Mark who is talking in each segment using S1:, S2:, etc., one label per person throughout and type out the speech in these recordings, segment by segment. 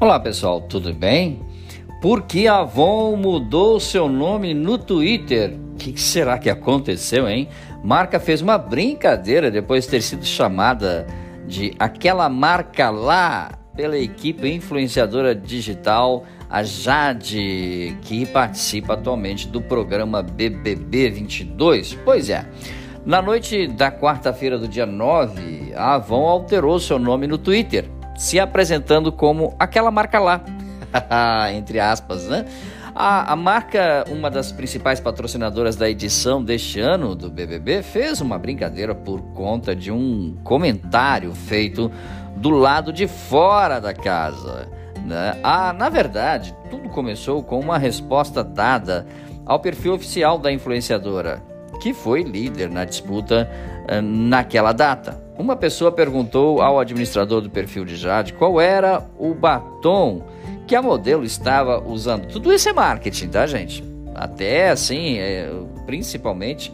S1: Olá pessoal, tudo bem? Por que a Avon mudou seu nome no Twitter? O que será que aconteceu, hein? Marca fez uma brincadeira depois de ter sido chamada de aquela marca lá pela equipe influenciadora digital, a Jade, que participa atualmente do programa BBB 22. Pois é. Na noite da quarta-feira do dia 9, a Avon alterou seu nome no Twitter se apresentando como aquela marca lá, entre aspas, né? A, a, marca, uma das principais patrocinadoras da edição deste ano do BBB, fez uma brincadeira por conta de um comentário feito do lado de fora da casa. Né? Ah, na verdade, tudo começou com uma resposta dada ao perfil oficial da influenciadora, que foi líder na disputa uh, naquela data. Uma pessoa perguntou ao administrador do perfil de Jade qual era o batom que a modelo estava usando. Tudo isso é marketing, tá, gente? Até assim, é, principalmente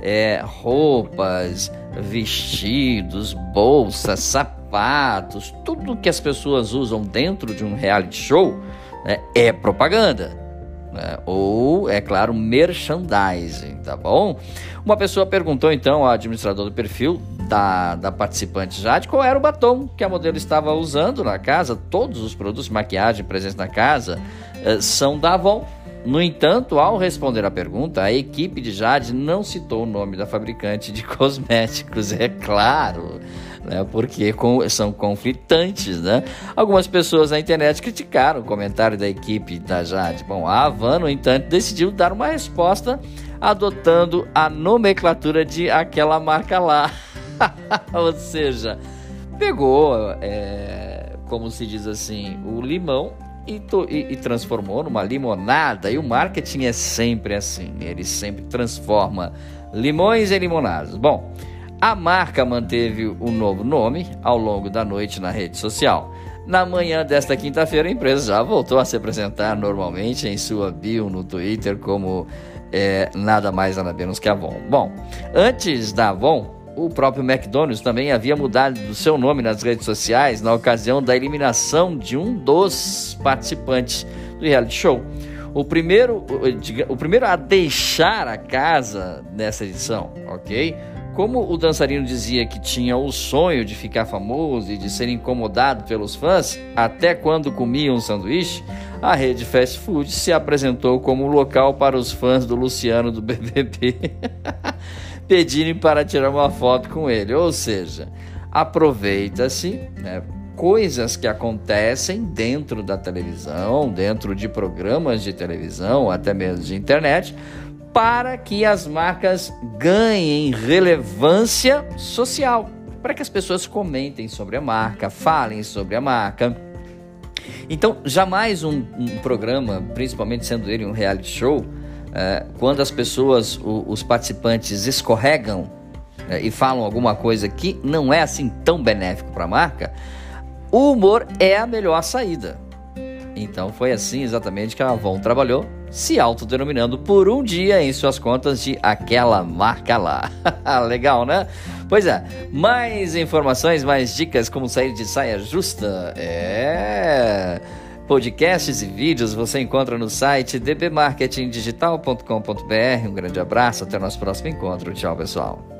S1: é, roupas, vestidos, bolsas, sapatos, tudo que as pessoas usam dentro de um reality show né, é propaganda né? ou, é claro, merchandising, tá bom? Uma pessoa perguntou então ao administrador do perfil da, da participante Jade qual era o batom que a modelo estava usando na casa. Todos os produtos de maquiagem presentes na casa eh, são da Avon. No entanto, ao responder à pergunta, a equipe de Jade não citou o nome da fabricante de cosméticos, é claro né, porque são conflitantes. Né? Algumas pessoas na internet criticaram o comentário da equipe da Jade. Bom, a Havan, no entanto, decidiu dar uma resposta adotando a nomenclatura de aquela marca lá. Ou seja, pegou, é, como se diz assim, o limão e, e, e, transformou numa limonada. E o marketing é sempre assim, ele sempre transforma limões em limonadas. Bom, a marca manteve o novo nome ao longo da noite na rede social. Na manhã desta quinta-feira, a empresa já voltou a se apresentar normalmente em sua bio no Twitter como é, nada mais nada menos que Avon. Bom, antes da Avon, o próprio McDonald's também havia mudado o seu nome nas redes sociais na ocasião da eliminação de um dos participantes do reality show. O primeiro, o primeiro a deixar a casa nessa edição, ok? Como o dançarino dizia que tinha o sonho de ficar famoso e de ser incomodado pelos fãs, até quando comia um sanduíche, a rede fast food se apresentou como local para os fãs do Luciano do BBB pedirem para tirar uma foto com ele. Ou seja, aproveita-se né, coisas que acontecem dentro da televisão, dentro de programas de televisão, até mesmo de internet, para que as marcas ganhem relevância social, para que as pessoas comentem sobre a marca, falem sobre a marca. Então, jamais um, um programa, principalmente sendo ele um reality show, quando as pessoas, os participantes escorregam é, e falam alguma coisa que não é assim tão benéfico para a marca, o humor é a melhor saída. Então foi assim exatamente que a Avon trabalhou, se autodenominando por um dia em suas contas de aquela marca lá. Legal, né? Pois é, mais informações, mais dicas como sair de saia justa. É. Podcasts e vídeos você encontra no site dbmarketingdigital.com.br. Um grande abraço, até o nosso próximo encontro. Tchau, pessoal.